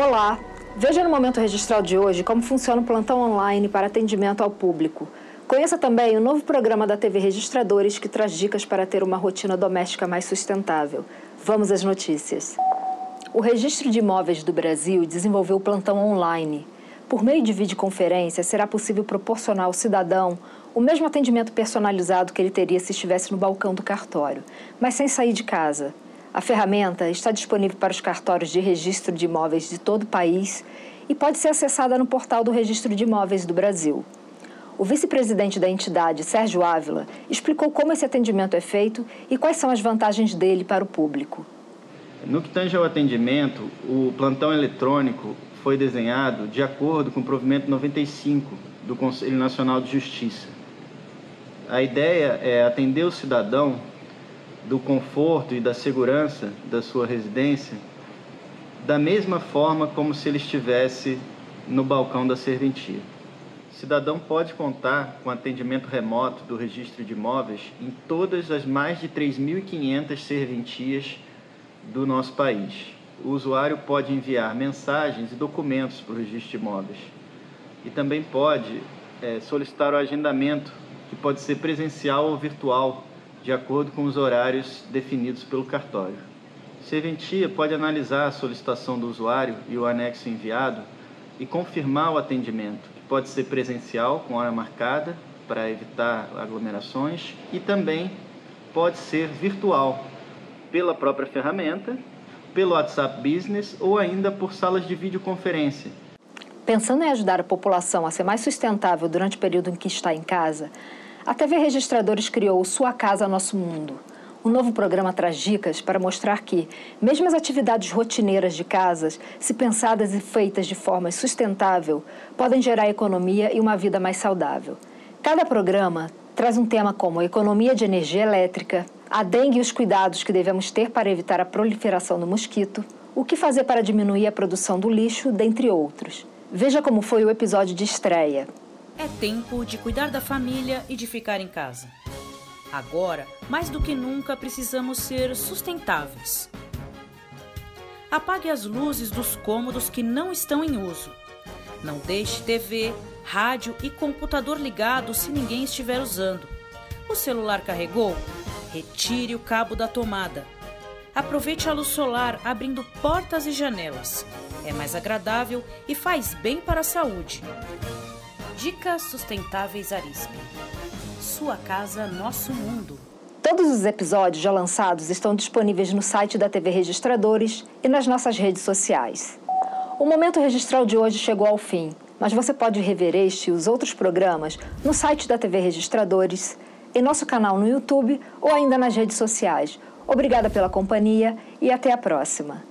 Olá! Veja no Momento Registral de hoje como funciona o plantão online para atendimento ao público. Conheça também o novo programa da TV Registradores que traz dicas para ter uma rotina doméstica mais sustentável. Vamos às notícias. O Registro de Imóveis do Brasil desenvolveu o plantão online. Por meio de videoconferência, será possível proporcionar ao cidadão o mesmo atendimento personalizado que ele teria se estivesse no balcão do cartório, mas sem sair de casa. A ferramenta está disponível para os cartórios de registro de imóveis de todo o país e pode ser acessada no portal do Registro de Imóveis do Brasil. O vice-presidente da entidade, Sérgio Ávila, explicou como esse atendimento é feito e quais são as vantagens dele para o público. No que tange ao atendimento, o plantão eletrônico foi desenhado de acordo com o provimento 95 do Conselho Nacional de Justiça. A ideia é atender o cidadão do conforto e da segurança da sua residência da mesma forma como se ele estivesse no balcão da serventia. O cidadão pode contar com atendimento remoto do registro de imóveis em todas as mais de 3.500 serventias do nosso país. O usuário pode enviar mensagens e documentos para o registro de imóveis e também pode é, solicitar o agendamento, que pode ser presencial ou virtual, de acordo com os horários definidos pelo cartório. Serventia pode analisar a solicitação do usuário e o anexo enviado e confirmar o atendimento, que pode ser presencial, com hora marcada, para evitar aglomerações, e também pode ser virtual, pela própria ferramenta, pelo WhatsApp Business ou ainda por salas de videoconferência. Pensando em ajudar a população a ser mais sustentável durante o período em que está em casa, a TV Registradores criou Sua Casa Nosso Mundo. O novo programa traz dicas para mostrar que, mesmo as atividades rotineiras de casas, se pensadas e feitas de forma sustentável, podem gerar economia e uma vida mais saudável. Cada programa traz um tema como economia de energia elétrica, a dengue e os cuidados que devemos ter para evitar a proliferação do mosquito, o que fazer para diminuir a produção do lixo, dentre outros. Veja como foi o episódio de estreia. É tempo de cuidar da família e de ficar em casa. Agora, mais do que nunca, precisamos ser sustentáveis. Apague as luzes dos cômodos que não estão em uso. Não deixe TV, rádio e computador ligados se ninguém estiver usando. O celular carregou? Retire o cabo da tomada. Aproveite a luz solar abrindo portas e janelas. É mais agradável e faz bem para a saúde. Dicas Sustentáveis Arispe. Sua casa, nosso mundo. Todos os episódios já lançados estão disponíveis no site da TV Registradores e nas nossas redes sociais. O momento registral de hoje chegou ao fim, mas você pode rever este e os outros programas no site da TV Registradores, em nosso canal no YouTube ou ainda nas redes sociais. Obrigada pela companhia e até a próxima.